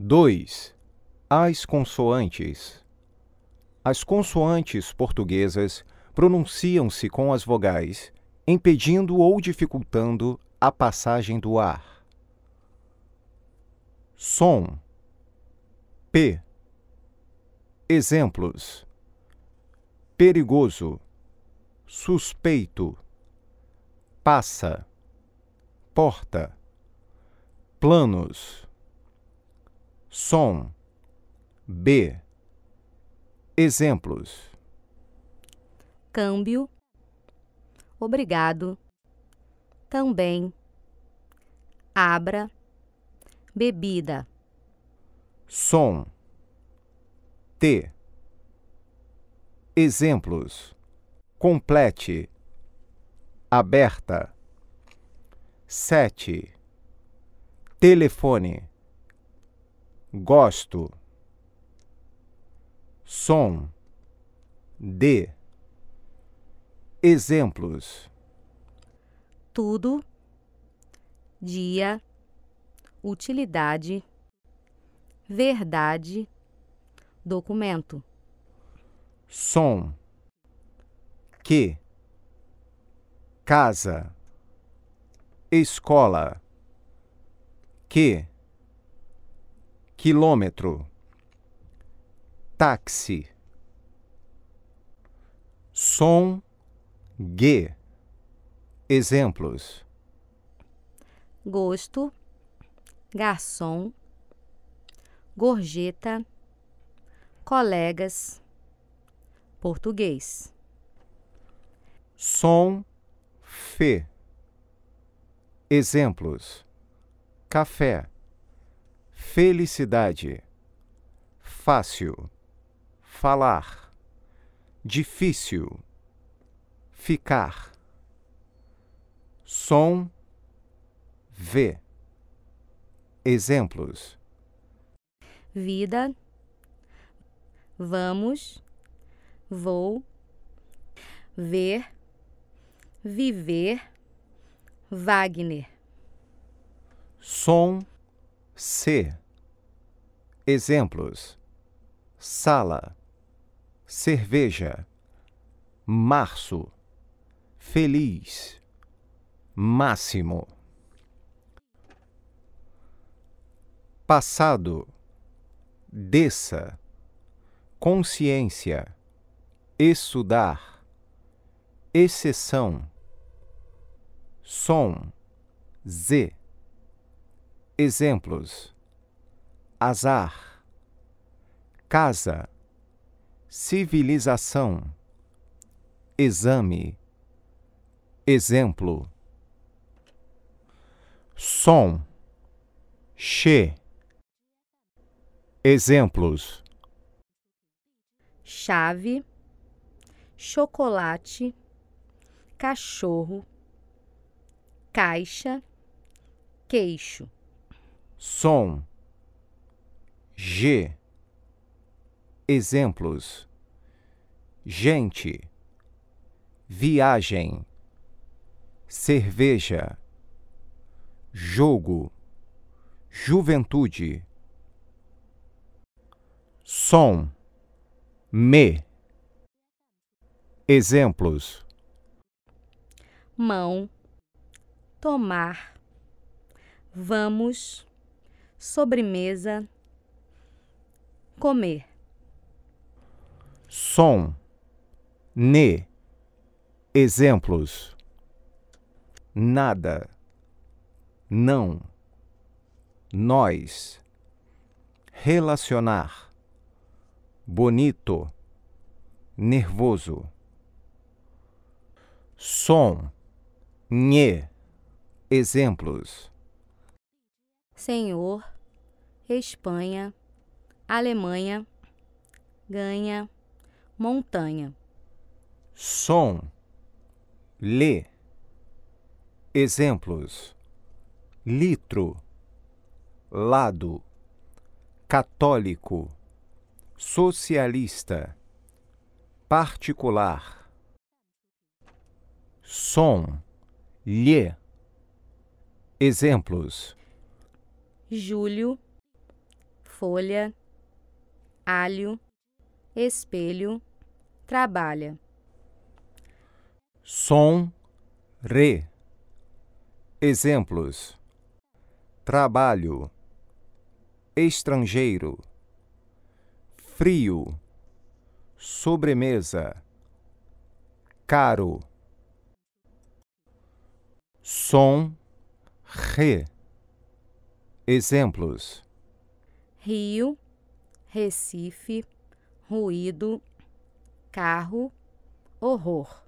2. As consoantes. As consoantes portuguesas pronunciam-se com as vogais, impedindo ou dificultando a passagem do ar. Som. P. Exemplos: perigoso, suspeito, passa, porta, planos som, B. Exemplos: câmbio, obrigado, também, abra, bebida, som, T. Exemplos: complete, aberta, sete, telefone gosto, som, de, exemplos, tudo, dia, utilidade, verdade, documento, som, que, casa, escola, que quilômetro, táxi, som, G. Exemplos: gosto, garçom, gorjeta, colegas, português. Som, Fê. Exemplos: café felicidade, fácil, falar, difícil, ficar, som, ver. Exemplos: vida, vamos, vou, ver, viver, Wagner. Som, C. Exemplos: sala, cerveja, março, feliz, máximo. Passado, desça, consciência, estudar, exceção, som, Z. Exemplos: azar, casa, civilização, exame, exemplo, som, che, exemplos, chave, chocolate, cachorro, caixa, queixo, som. G. Exemplos: gente, viagem, cerveja, jogo, juventude. Som, me. Exemplos: mão, tomar, vamos, sobremesa comer. Som, ne. Exemplos: nada, não, nós, relacionar, bonito, nervoso. Som, nhe. Exemplos: Senhor, Espanha, Alemanha, ganha, montanha. Som, lê. Exemplos: litro, lado, católico, socialista, particular. Som, lhe. Exemplos: Júlio folha, alho, espelho, trabalha. som, re. Exemplos: trabalho, estrangeiro, frio, sobremesa, caro. Som, re. Exemplos: Rio, Recife, ruído, carro, horror.